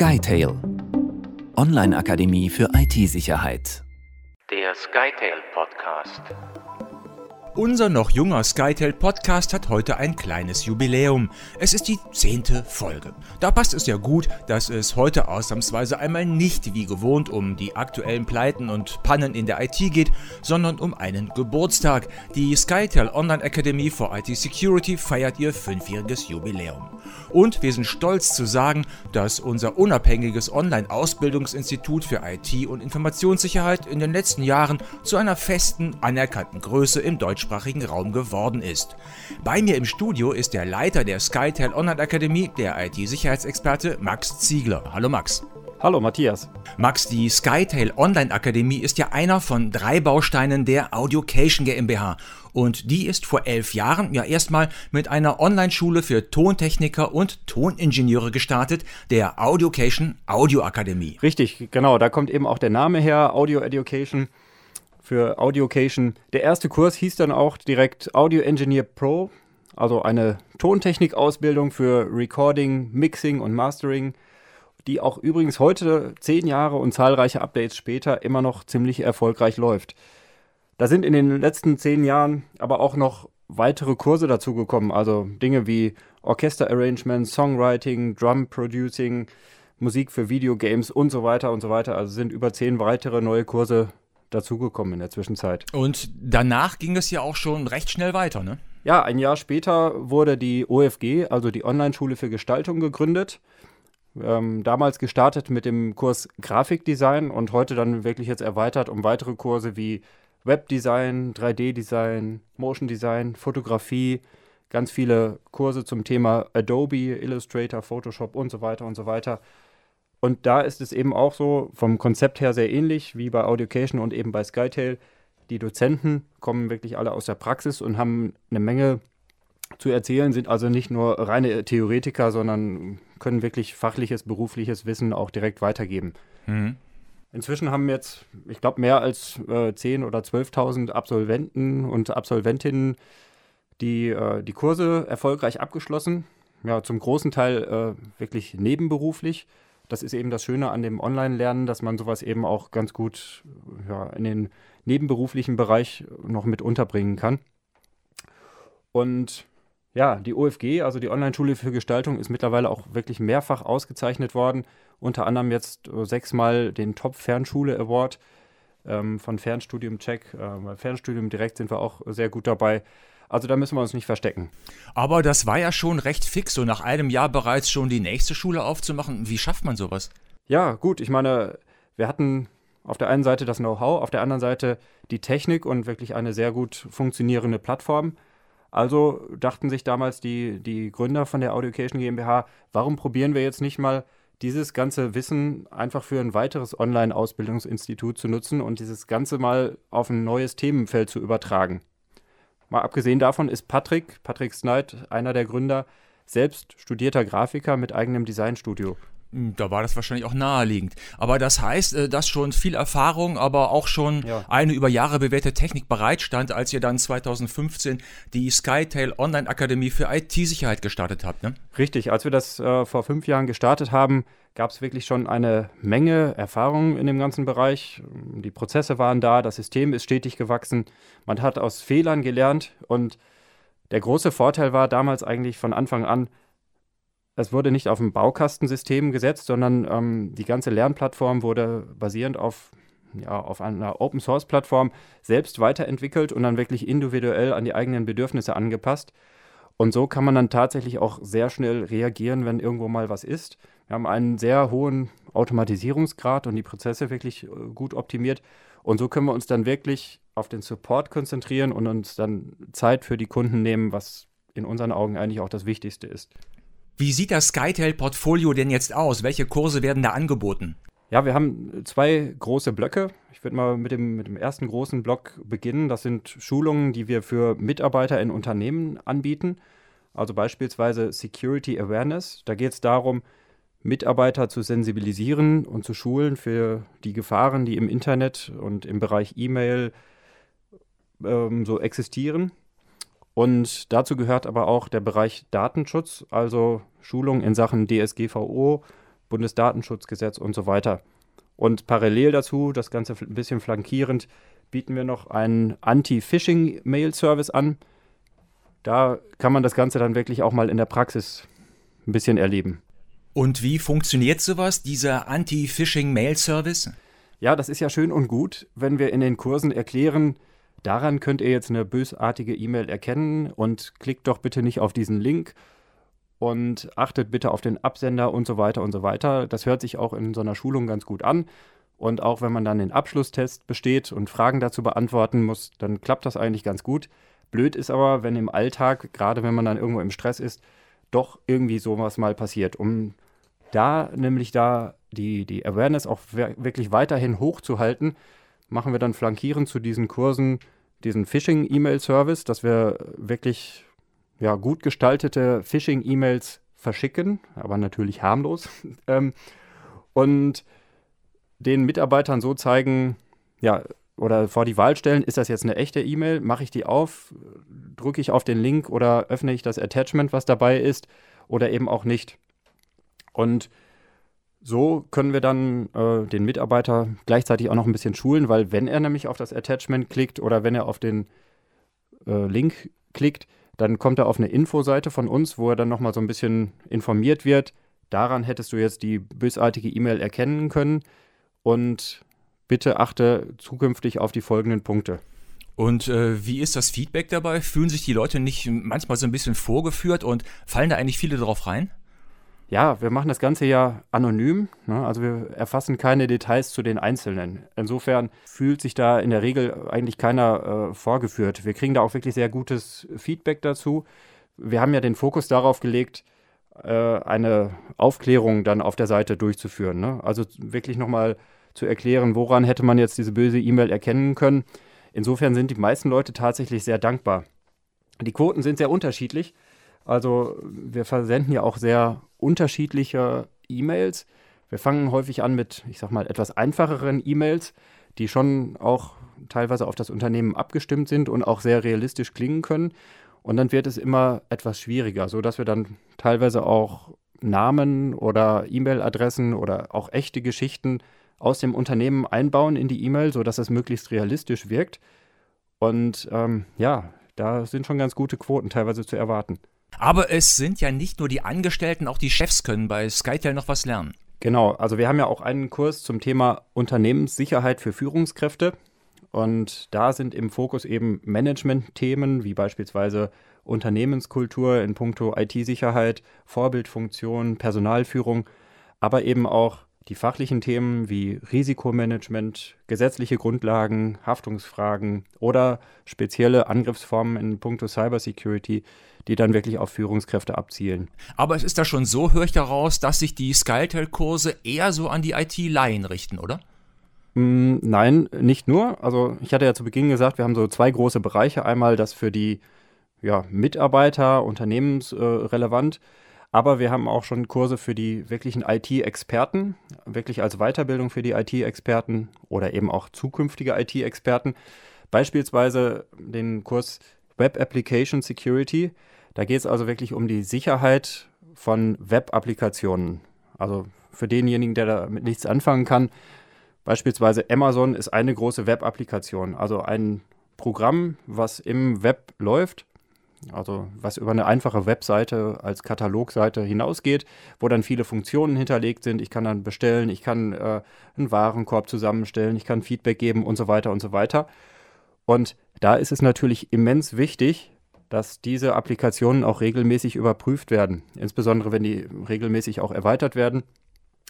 SkyTail Online-Akademie für IT-Sicherheit. Der SkyTail Podcast. Unser noch junger SkyTel Podcast hat heute ein kleines Jubiläum. Es ist die zehnte Folge. Da passt es ja gut, dass es heute ausnahmsweise einmal nicht wie gewohnt um die aktuellen Pleiten und Pannen in der IT geht, sondern um einen Geburtstag. Die SkyTel Online Academy for IT Security feiert ihr fünfjähriges Jubiläum. Und wir sind stolz zu sagen, dass unser unabhängiges Online-Ausbildungsinstitut für IT und Informationssicherheit in den letzten Jahren zu einer festen, anerkannten Größe im deutschen deutschsprachigen Raum geworden ist. Bei mir im Studio ist der Leiter der SkyTel Online Akademie, der IT-Sicherheitsexperte Max Ziegler. Hallo Max. Hallo Matthias. Max, die SkyTail Online Akademie ist ja einer von drei Bausteinen der Audiocation GmbH. Und die ist vor elf Jahren ja erstmal mit einer Online-Schule für Tontechniker und Toningenieure gestartet, der Audiocation Audio Akademie. Richtig, genau, da kommt eben auch der Name her, Audio Education für Audiocation. Der erste Kurs hieß dann auch direkt Audio Engineer Pro, also eine Tontechnik-Ausbildung für Recording, Mixing und Mastering, die auch übrigens heute, zehn Jahre und zahlreiche Updates später, immer noch ziemlich erfolgreich läuft. Da sind in den letzten zehn Jahren aber auch noch weitere Kurse dazugekommen, also Dinge wie Orchester-Arrangement, Songwriting, Drum-Producing, Musik für Videogames und so weiter und so weiter. Also sind über zehn weitere neue Kurse dazugekommen in der Zwischenzeit. Und danach ging es ja auch schon recht schnell weiter, ne? Ja, ein Jahr später wurde die OFG, also die Online-Schule für Gestaltung, gegründet. Ähm, damals gestartet mit dem Kurs Grafikdesign und heute dann wirklich jetzt erweitert um weitere Kurse wie Webdesign, 3D-Design, Motion Design, Fotografie, ganz viele Kurse zum Thema Adobe, Illustrator, Photoshop und so weiter und so weiter. Und da ist es eben auch so, vom Konzept her sehr ähnlich wie bei Audiocation und eben bei SkyTail. Die Dozenten kommen wirklich alle aus der Praxis und haben eine Menge zu erzählen, sind also nicht nur reine Theoretiker, sondern können wirklich fachliches, berufliches Wissen auch direkt weitergeben. Mhm. Inzwischen haben jetzt, ich glaube, mehr als äh, 10.000 oder 12.000 Absolventen und Absolventinnen die, äh, die Kurse erfolgreich abgeschlossen. Ja, zum großen Teil äh, wirklich nebenberuflich das ist eben das Schöne an dem Online-Lernen, dass man sowas eben auch ganz gut ja, in den nebenberuflichen Bereich noch mit unterbringen kann. Und ja, die OFG, also die Online-Schule für Gestaltung, ist mittlerweile auch wirklich mehrfach ausgezeichnet worden. Unter anderem jetzt sechsmal den Top-Fernschule-Award ähm, von Fernstudium Check. Äh, bei Fernstudium direkt sind wir auch sehr gut dabei. Also da müssen wir uns nicht verstecken. Aber das war ja schon recht fix, so nach einem Jahr bereits schon die nächste Schule aufzumachen. Wie schafft man sowas? Ja, gut, ich meine, wir hatten auf der einen Seite das Know-how, auf der anderen Seite die Technik und wirklich eine sehr gut funktionierende Plattform. Also dachten sich damals die, die Gründer von der Audiocation GmbH, warum probieren wir jetzt nicht mal dieses ganze Wissen einfach für ein weiteres Online-Ausbildungsinstitut zu nutzen und dieses Ganze mal auf ein neues Themenfeld zu übertragen. Mal abgesehen davon ist Patrick, Patrick Snight, einer der Gründer, selbst studierter Grafiker mit eigenem Designstudio. Hm, da war das wahrscheinlich auch naheliegend. Aber das heißt, äh, dass schon viel Erfahrung, aber auch schon ja. eine über Jahre bewährte Technik bereitstand, als ihr dann 2015 die SkyTail Online Akademie für IT-Sicherheit gestartet habt. Ne? Richtig, als wir das äh, vor fünf Jahren gestartet haben, gab es wirklich schon eine Menge Erfahrung in dem ganzen Bereich. Die Prozesse waren da, das System ist stetig gewachsen. Man hat aus Fehlern gelernt und der große Vorteil war damals eigentlich von Anfang an, es wurde nicht auf ein Baukastensystem gesetzt, sondern ähm, die ganze Lernplattform wurde basierend auf, ja, auf einer Open-Source-Plattform selbst weiterentwickelt und dann wirklich individuell an die eigenen Bedürfnisse angepasst. Und so kann man dann tatsächlich auch sehr schnell reagieren, wenn irgendwo mal was ist. Wir haben einen sehr hohen Automatisierungsgrad und die Prozesse wirklich äh, gut optimiert. Und so können wir uns dann wirklich auf den Support konzentrieren und uns dann Zeit für die Kunden nehmen, was in unseren Augen eigentlich auch das Wichtigste ist. Wie sieht das SkyTail-Portfolio denn jetzt aus? Welche Kurse werden da angeboten? Ja, wir haben zwei große Blöcke. Ich würde mal mit dem, mit dem ersten großen Block beginnen. Das sind Schulungen, die wir für Mitarbeiter in Unternehmen anbieten. Also beispielsweise Security Awareness. Da geht es darum, Mitarbeiter zu sensibilisieren und zu schulen für die Gefahren, die im Internet und im Bereich E-Mail ähm, so existieren. Und dazu gehört aber auch der Bereich Datenschutz, also Schulung in Sachen DSGVO, Bundesdatenschutzgesetz und so weiter. Und parallel dazu, das Ganze ein bisschen flankierend, bieten wir noch einen Anti-Phishing-Mail-Service an. Da kann man das Ganze dann wirklich auch mal in der Praxis ein bisschen erleben. Und wie funktioniert sowas, dieser Anti-Phishing-Mail-Service? Ja, das ist ja schön und gut, wenn wir in den Kursen erklären, daran könnt ihr jetzt eine bösartige E-Mail erkennen und klickt doch bitte nicht auf diesen Link und achtet bitte auf den Absender und so weiter und so weiter. Das hört sich auch in so einer Schulung ganz gut an. Und auch wenn man dann den Abschlusstest besteht und Fragen dazu beantworten muss, dann klappt das eigentlich ganz gut. Blöd ist aber, wenn im Alltag, gerade wenn man dann irgendwo im Stress ist, doch irgendwie sowas mal passiert. Um da nämlich da die, die Awareness auch wirklich weiterhin hochzuhalten, machen wir dann flankierend zu diesen Kursen diesen Phishing-E-Mail-Service, dass wir wirklich ja, gut gestaltete Phishing-E-Mails verschicken, aber natürlich harmlos. ähm, und den Mitarbeitern so zeigen, ja, oder vor die Wahl stellen, ist das jetzt eine echte E-Mail? Mache ich die auf? Drücke ich auf den Link oder öffne ich das Attachment, was dabei ist? Oder eben auch nicht? Und so können wir dann äh, den Mitarbeiter gleichzeitig auch noch ein bisschen schulen, weil wenn er nämlich auf das Attachment klickt oder wenn er auf den äh, Link klickt, dann kommt er auf eine Infoseite von uns, wo er dann nochmal so ein bisschen informiert wird. Daran hättest du jetzt die bösartige E-Mail erkennen können und bitte achte zukünftig auf die folgenden Punkte. Und äh, wie ist das Feedback dabei? Fühlen sich die Leute nicht manchmal so ein bisschen vorgeführt und fallen da eigentlich viele drauf rein? Ja, wir machen das Ganze ja anonym. Ne? Also wir erfassen keine Details zu den Einzelnen. Insofern fühlt sich da in der Regel eigentlich keiner äh, vorgeführt. Wir kriegen da auch wirklich sehr gutes Feedback dazu. Wir haben ja den Fokus darauf gelegt, äh, eine Aufklärung dann auf der Seite durchzuführen. Ne? Also wirklich nochmal zu erklären, woran hätte man jetzt diese böse E-Mail erkennen können. Insofern sind die meisten Leute tatsächlich sehr dankbar. Die Quoten sind sehr unterschiedlich. Also wir versenden ja auch sehr unterschiedliche E-Mails. Wir fangen häufig an mit, ich sag mal, etwas einfacheren E-Mails, die schon auch teilweise auf das Unternehmen abgestimmt sind und auch sehr realistisch klingen können. Und dann wird es immer etwas schwieriger, sodass wir dann teilweise auch Namen oder E-Mail-Adressen oder auch echte Geschichten aus dem Unternehmen einbauen in die E-Mail, sodass es möglichst realistisch wirkt. Und ähm, ja, da sind schon ganz gute Quoten teilweise zu erwarten. Aber es sind ja nicht nur die Angestellten, auch die Chefs können bei Skytel noch was lernen. Genau, also wir haben ja auch einen Kurs zum Thema Unternehmenssicherheit für Führungskräfte. Und da sind im Fokus eben Management-Themen wie beispielsweise Unternehmenskultur in puncto IT-Sicherheit, Vorbildfunktion, Personalführung, aber eben auch die fachlichen Themen wie Risikomanagement, gesetzliche Grundlagen, Haftungsfragen oder spezielle Angriffsformen in puncto Cybersecurity, die dann wirklich auf Führungskräfte abzielen. Aber es ist da schon so, höre ich daraus, dass sich die Skytel-Kurse eher so an die IT-Laien richten, oder? Mm, nein, nicht nur. Also ich hatte ja zu Beginn gesagt, wir haben so zwei große Bereiche. Einmal das für die ja, Mitarbeiter, unternehmensrelevant. Äh, aber wir haben auch schon Kurse für die wirklichen IT-Experten, wirklich als Weiterbildung für die IT-Experten oder eben auch zukünftige IT-Experten. Beispielsweise den Kurs Web Application Security. Da geht es also wirklich um die Sicherheit von Web-Applikationen. Also für denjenigen, der damit nichts anfangen kann, beispielsweise Amazon ist eine große Web-Applikation, also ein Programm, was im Web läuft also was über eine einfache Webseite als Katalogseite hinausgeht, wo dann viele Funktionen hinterlegt sind. Ich kann dann bestellen, ich kann äh, einen Warenkorb zusammenstellen, ich kann Feedback geben und so weiter und so weiter. Und da ist es natürlich immens wichtig, dass diese Applikationen auch regelmäßig überprüft werden, insbesondere wenn die regelmäßig auch erweitert werden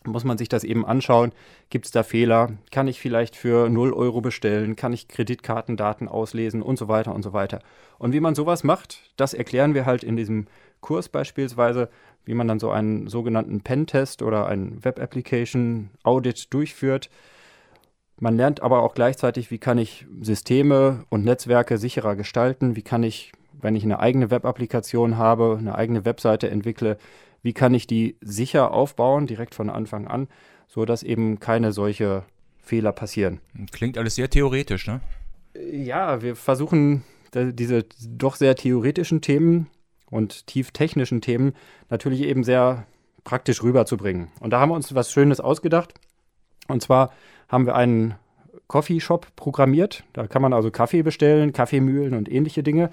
muss man sich das eben anschauen. Gibt es da Fehler? Kann ich vielleicht für 0 Euro bestellen? Kann ich Kreditkartendaten auslesen und so weiter und so weiter? Und wie man sowas macht, das erklären wir halt in diesem Kurs beispielsweise, wie man dann so einen sogenannten Pen-Test oder einen Web-Application-Audit durchführt. Man lernt aber auch gleichzeitig, wie kann ich Systeme und Netzwerke sicherer gestalten, wie kann ich, wenn ich eine eigene Web-Applikation habe, eine eigene Webseite entwickle, wie kann ich die sicher aufbauen, direkt von Anfang an, sodass eben keine solche Fehler passieren. Klingt alles sehr theoretisch, ne? Ja, wir versuchen diese doch sehr theoretischen Themen und tief technischen Themen natürlich eben sehr praktisch rüberzubringen. Und da haben wir uns was Schönes ausgedacht. Und zwar haben wir einen Coffeeshop programmiert. Da kann man also Kaffee bestellen, Kaffeemühlen und ähnliche Dinge.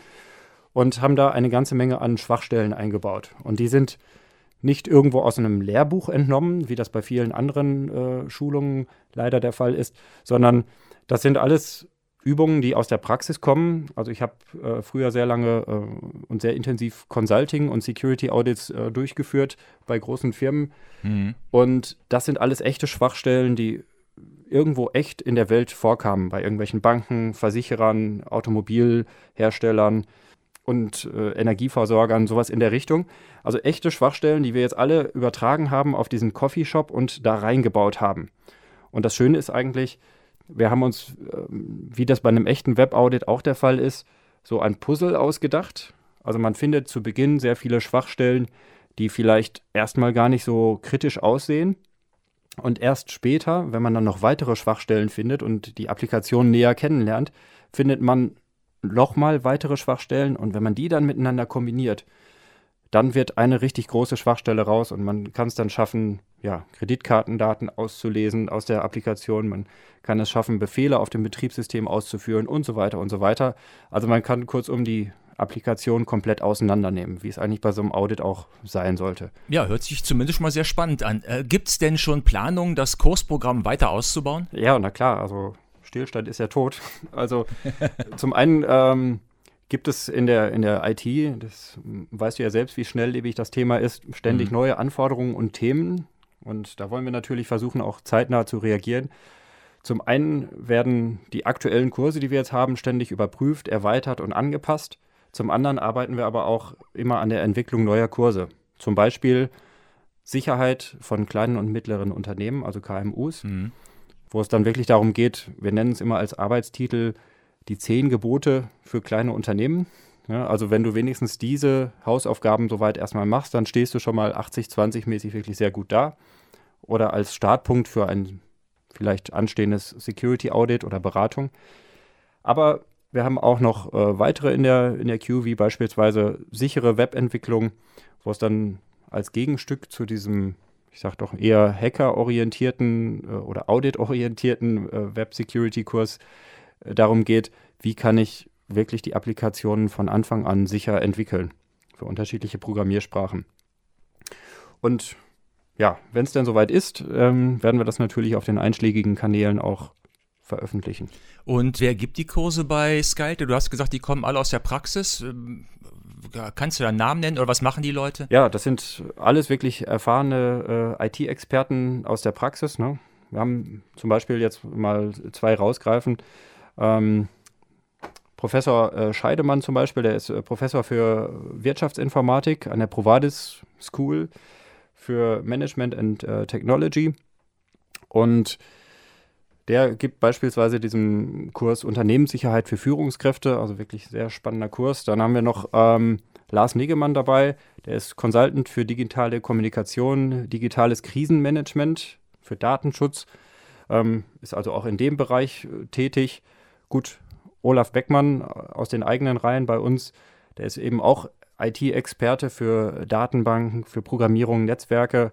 Und haben da eine ganze Menge an Schwachstellen eingebaut. Und die sind nicht irgendwo aus einem Lehrbuch entnommen, wie das bei vielen anderen äh, Schulungen leider der Fall ist, sondern das sind alles Übungen, die aus der Praxis kommen. Also ich habe äh, früher sehr lange äh, und sehr intensiv Consulting und Security Audits äh, durchgeführt bei großen Firmen. Mhm. Und das sind alles echte Schwachstellen, die irgendwo echt in der Welt vorkamen, bei irgendwelchen Banken, Versicherern, Automobilherstellern und äh, Energieversorgern, sowas in der Richtung. Also echte Schwachstellen, die wir jetzt alle übertragen haben auf diesen Coffeeshop und da reingebaut haben. Und das Schöne ist eigentlich, wir haben uns, ähm, wie das bei einem echten Web-Audit auch der Fall ist, so ein Puzzle ausgedacht. Also man findet zu Beginn sehr viele Schwachstellen, die vielleicht erstmal gar nicht so kritisch aussehen. Und erst später, wenn man dann noch weitere Schwachstellen findet und die Applikation näher kennenlernt, findet man nochmal weitere Schwachstellen. Und wenn man die dann miteinander kombiniert, dann wird eine richtig große Schwachstelle raus und man kann es dann schaffen, ja, Kreditkartendaten auszulesen aus der Applikation. Man kann es schaffen, Befehle auf dem Betriebssystem auszuführen und so weiter und so weiter. Also man kann kurzum die Applikation komplett auseinandernehmen, wie es eigentlich bei so einem Audit auch sein sollte. Ja, hört sich zumindest mal sehr spannend an. Äh, Gibt es denn schon Planungen, das Kursprogramm weiter auszubauen? Ja, na klar, also Stillstand ist ja tot. Also zum einen ähm, gibt es in der, in der IT, das weißt du ja selbst, wie schnelllebig das Thema ist, ständig mhm. neue Anforderungen und Themen. Und da wollen wir natürlich versuchen, auch zeitnah zu reagieren. Zum einen werden die aktuellen Kurse, die wir jetzt haben, ständig überprüft, erweitert und angepasst. Zum anderen arbeiten wir aber auch immer an der Entwicklung neuer Kurse. Zum Beispiel Sicherheit von kleinen und mittleren Unternehmen, also KMUs, mhm. Wo es dann wirklich darum geht, wir nennen es immer als Arbeitstitel, die zehn Gebote für kleine Unternehmen. Ja, also wenn du wenigstens diese Hausaufgaben soweit erstmal machst, dann stehst du schon mal 80-20 mäßig wirklich sehr gut da. Oder als Startpunkt für ein vielleicht anstehendes Security Audit oder Beratung. Aber wir haben auch noch äh, weitere in der, in der Queue, wie beispielsweise sichere Webentwicklung, wo es dann als Gegenstück zu diesem, ich sag doch eher Hacker-orientierten äh, oder Audit-orientierten äh, Web-Security-Kurs darum geht, wie kann ich wirklich die Applikationen von Anfang an sicher entwickeln für unterschiedliche Programmiersprachen. Und ja, wenn es denn soweit ist, ähm, werden wir das natürlich auf den einschlägigen Kanälen auch veröffentlichen. Und wer gibt die Kurse bei Skylte? Du hast gesagt, die kommen alle aus der Praxis. Kannst du da Namen nennen oder was machen die Leute? Ja, das sind alles wirklich erfahrene äh, IT-Experten aus der Praxis. Ne? Wir haben zum Beispiel jetzt mal zwei rausgreifen. Ähm, Professor äh, Scheidemann zum Beispiel, der ist äh, Professor für Wirtschaftsinformatik an der Provadis School für Management and äh, Technology. Und der gibt beispielsweise diesen Kurs Unternehmenssicherheit für Führungskräfte, also wirklich sehr spannender Kurs. Dann haben wir noch ähm, Lars Negemann dabei, der ist Consultant für digitale Kommunikation, digitales Krisenmanagement, für Datenschutz, ähm, ist also auch in dem Bereich äh, tätig. Gut, Olaf Beckmann aus den eigenen Reihen bei uns, der ist eben auch IT-Experte für Datenbanken, für Programmierung, Netzwerke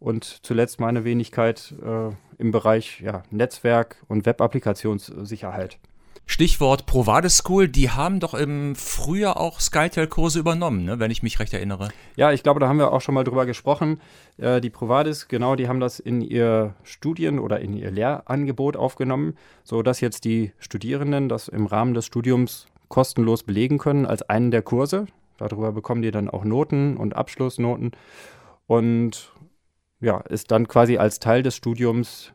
und zuletzt meine Wenigkeit äh, im Bereich ja, Netzwerk und Web-Applikationssicherheit. Stichwort Provade School, die haben doch im Frühjahr auch Skytel-Kurse übernommen, ne, wenn ich mich recht erinnere. Ja, ich glaube, da haben wir auch schon mal drüber gesprochen. Äh, die Provadis, genau, die haben das in ihr Studien- oder in ihr Lehrangebot aufgenommen, sodass jetzt die Studierenden das im Rahmen des Studiums kostenlos belegen können als einen der Kurse. Darüber bekommen die dann auch Noten und Abschlussnoten und ja, ist dann quasi als Teil des Studiums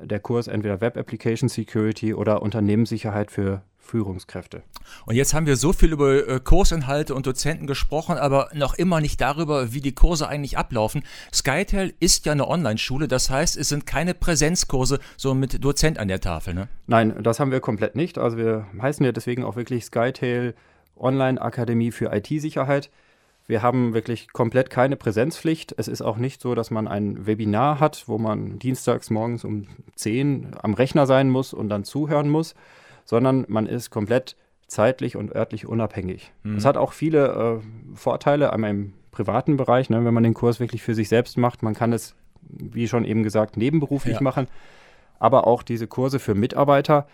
der Kurs entweder Web Application Security oder Unternehmenssicherheit für Führungskräfte. Und jetzt haben wir so viel über äh, Kursinhalte und Dozenten gesprochen, aber noch immer nicht darüber, wie die Kurse eigentlich ablaufen. Skytel ist ja eine Online-Schule, das heißt, es sind keine Präsenzkurse so mit Dozent an der Tafel, ne? Nein, das haben wir komplett nicht. Also wir heißen ja deswegen auch wirklich Skytail Online-Akademie für IT-Sicherheit. Wir haben wirklich komplett keine Präsenzpflicht. Es ist auch nicht so, dass man ein Webinar hat, wo man dienstags morgens um 10 am Rechner sein muss und dann zuhören muss, sondern man ist komplett zeitlich und örtlich unabhängig. Mhm. Das hat auch viele äh, Vorteile. Einmal im privaten Bereich, ne, wenn man den Kurs wirklich für sich selbst macht. Man kann es, wie schon eben gesagt, nebenberuflich Ja. machen, aber auch diese Kurse für Mitarbeiter.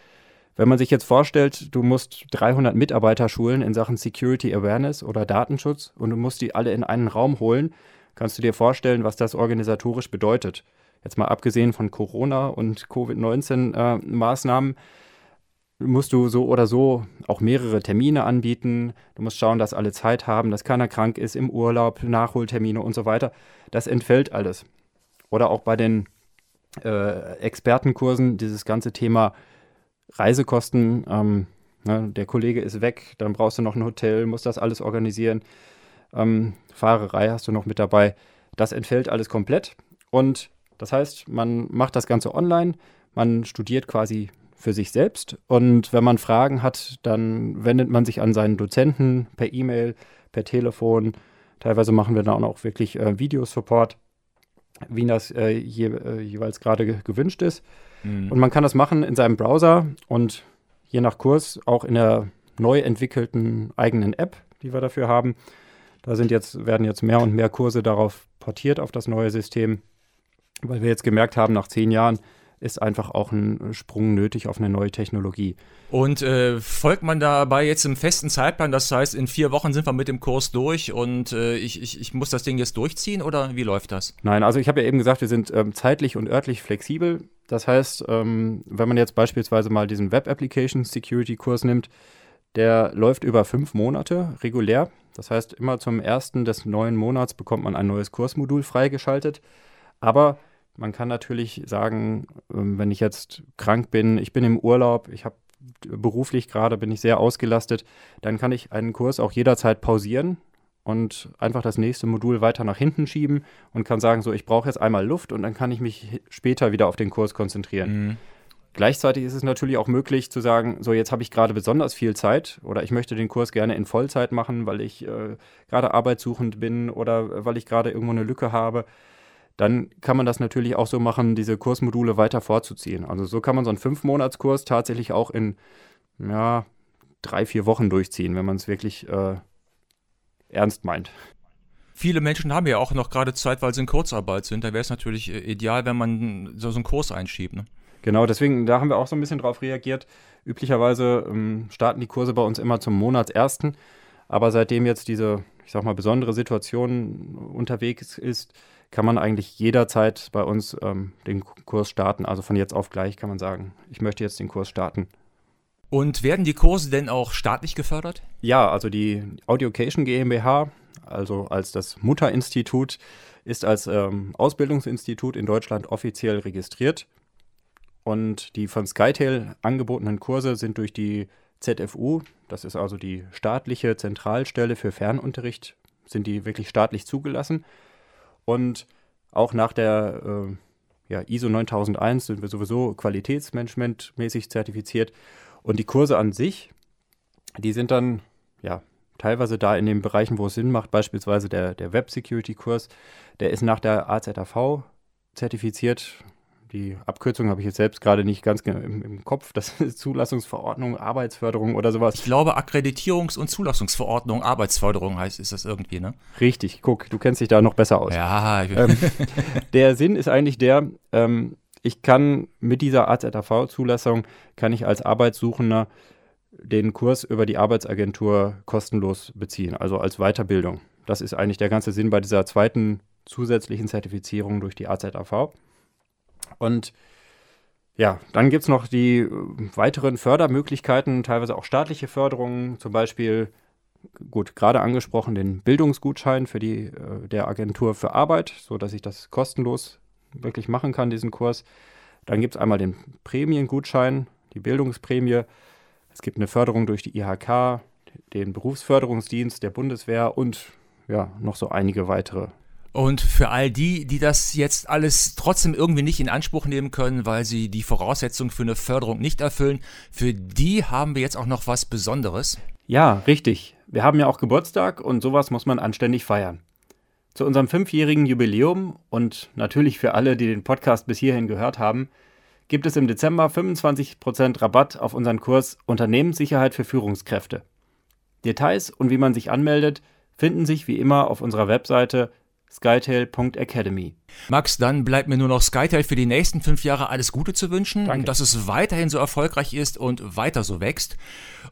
Wenn man sich jetzt vorstellt, du musst 300 Mitarbeiter schulen in Sachen Security Awareness oder Datenschutz und du musst die alle in einen Raum holen, kannst du dir vorstellen, was das organisatorisch bedeutet. Jetzt mal abgesehen von Corona und Covid-19-Maßnahmen, musst du so oder so auch mehrere Termine anbieten. Du musst schauen, dass alle Zeit haben, dass keiner krank ist, im Urlaub, Nachholtermine und so weiter. Das entfällt alles. Oder auch bei den äh, Expertenkursen, dieses ganze Thema Reisekosten. Ähm, ne, der Kollege ist weg, dann brauchst du noch ein Hotel, musst das alles organisieren. Ähm, Fahrerei hast du noch mit dabei. Das entfällt alles komplett. Und das heißt, man macht das Ganze online, man studiert quasi für sich selbst. Und wenn man Fragen hat, dann wendet man sich an seinen Dozenten per E-Mail, per Telefon. Teilweise machen wir dann auch wirklich äh, Videosupport, wie das äh, je, äh, jeweils gerade ge gewünscht ist. Mhm. Und man kann das machen in seinem Browser und je nach Kurs auch in der neu entwickelten eigenen App, die wir dafür haben. Da sind jetzt, werden jetzt mehr und mehr Kurse darauf portiert auf das neue System, weil wir jetzt gemerkt haben, nach zehn Jahren ist einfach auch ein Sprung nötig auf eine neue Technologie. Und äh, folgt man dabei jetzt im festen Zeitplan? Das heißt, in vier Wochen sind wir mit dem Kurs durch und äh, ich, ich, ich muss das Ding jetzt durchziehen oder wie läuft das? Nein, also ich habe ja eben gesagt, wir sind ähm, zeitlich und örtlich flexibel. Das heißt, ähm, wenn man jetzt beispielsweise mal diesen Web Application Security Kurs nimmt, der läuft über fünf Monate regulär. Das heißt, immer zum ersten des neuen Monats bekommt man ein neues Kursmodul freigeschaltet. Aber man kann natürlich sagen, ähm, wenn ich jetzt krank bin, ich bin im Urlaub, ich habe beruflich gerade, bin ich sehr ausgelastet, dann kann ich einen Kurs auch jederzeit pausieren und einfach das nächste Modul weiter nach hinten schieben und kann sagen, so, ich brauche jetzt einmal Luft und dann kann ich mich später wieder auf den Kurs konzentrieren. Mhm. Gleichzeitig ist es natürlich auch möglich zu sagen, so jetzt habe ich gerade besonders viel Zeit oder ich möchte den Kurs gerne in Vollzeit machen, weil ich äh, gerade arbeitssuchend bin oder äh, weil ich gerade irgendwo eine Lücke habe. Dann kann man das natürlich auch so machen, diese Kursmodule weiter vorzuziehen. Also so kann man so einen Fünf-Monats-Kurs tatsächlich auch in ja, drei, vier Wochen durchziehen, wenn man es wirklich äh, ernst meint. Viele Menschen haben ja auch noch gerade Zeit, weil sie in Kurzarbeit sind. Da wäre es natürlich äh, ideal, wenn man so, so einen Kurs einschiebt. Ne? Genau, deswegen, da haben wir auch so ein bisschen drauf reagiert. Üblicherweise ähm, starten die Kurse bei uns immer zum Monatsersten. Aber seitdem jetzt diese, ich sag mal, besondere Situation unterwegs ist, kann man eigentlich jederzeit bei uns ähm, den Kurs starten. Also von jetzt auf gleich kann man sagen, ich möchte jetzt den Kurs starten. Und werden die Kurse denn auch staatlich gefördert? Ja, also die Audiocation GmbH, also als das Mutterinstitut, ist als ähm, Ausbildungsinstitut in Deutschland offiziell registriert. Und die von Skytail angebotenen Kurse sind durch die ZFU, das ist also die staatliche Zentralstelle für Fernunterricht, sind die wirklich staatlich zugelassen. Und auch nach der äh, ja, ISO 9001 sind wir sowieso qualitätsmanagementmäßig zertifiziert. Und die Kurse an sich, die sind dann ja teilweise da in den Bereichen, wo es Sinn macht, beispielsweise der, der Web Security Kurs, der ist nach der AZAV zertifiziert. Die Abkürzung habe ich jetzt selbst gerade nicht ganz im, im, Kopf. Das ist Zulassungsverordnung, Arbeitsförderung oder sowas. Ich glaube, Akkreditierungs- und Zulassungsverordnung, Arbeitsförderung heißt, ist das irgendwie, ne? Richtig, guck, du kennst dich da noch besser aus. Ja, ich ähm, der Sinn ist eigentlich der, ähm, ich kann mit dieser AZAV-Zulassung, kann ich als Arbeitssuchender den Kurs über die Arbeitsagentur kostenlos beziehen, also als Weiterbildung. Das ist eigentlich der ganze Sinn bei dieser zweiten zusätzlichen Zertifizierung durch die AZAV. Und ja, dann gibt es noch die äh, weiteren Fördermöglichkeiten, teilweise auch staatliche Förderungen, zum Beispiel, gut, gerade angesprochen, den Bildungsgutschein für die äh, der Agentur für Arbeit, sodass ich das kostenlos wirklich machen kann, diesen Kurs. Dann gibt es einmal den Prämiengutschein, die Bildungsprämie. Es gibt eine Förderung durch die IHK, den Berufsförderungsdienst der Bundeswehr und ja, noch so einige weitere und für all die, die das jetzt alles trotzdem irgendwie nicht in Anspruch nehmen können, weil sie die Voraussetzungen für eine Förderung nicht erfüllen, für die haben wir jetzt auch noch was Besonderes. Ja, richtig. Wir haben ja auch Geburtstag und sowas muss man anständig feiern. Zu unserem fünfjährigen Jubiläum und natürlich für alle, die den Podcast bis hierhin gehört haben, gibt es im Dezember 25% Rabatt auf unseren Kurs Unternehmenssicherheit für Führungskräfte. Details und wie man sich anmeldet, finden sich wie immer auf unserer Webseite skytail.academy. Max, dann bleibt mir nur noch Skytail für die nächsten fünf Jahre alles Gute zu wünschen, Danke. dass es weiterhin so erfolgreich ist und weiter so wächst.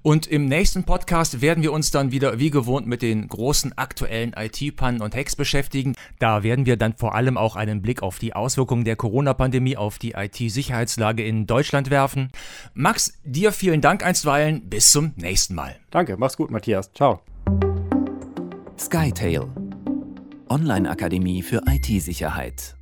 Und im nächsten Podcast werden wir uns dann wieder wie gewohnt mit den großen aktuellen IT-Pannen und Hacks beschäftigen. Da werden wir dann vor allem auch einen Blick auf die Auswirkungen der Corona-Pandemie auf die IT-Sicherheitslage in Deutschland werfen. Max, dir vielen Dank einstweilen. Bis zum nächsten Mal. Danke, mach's gut, Matthias. Ciao. Skytail. Online-Akademie für IT-Sicherheit.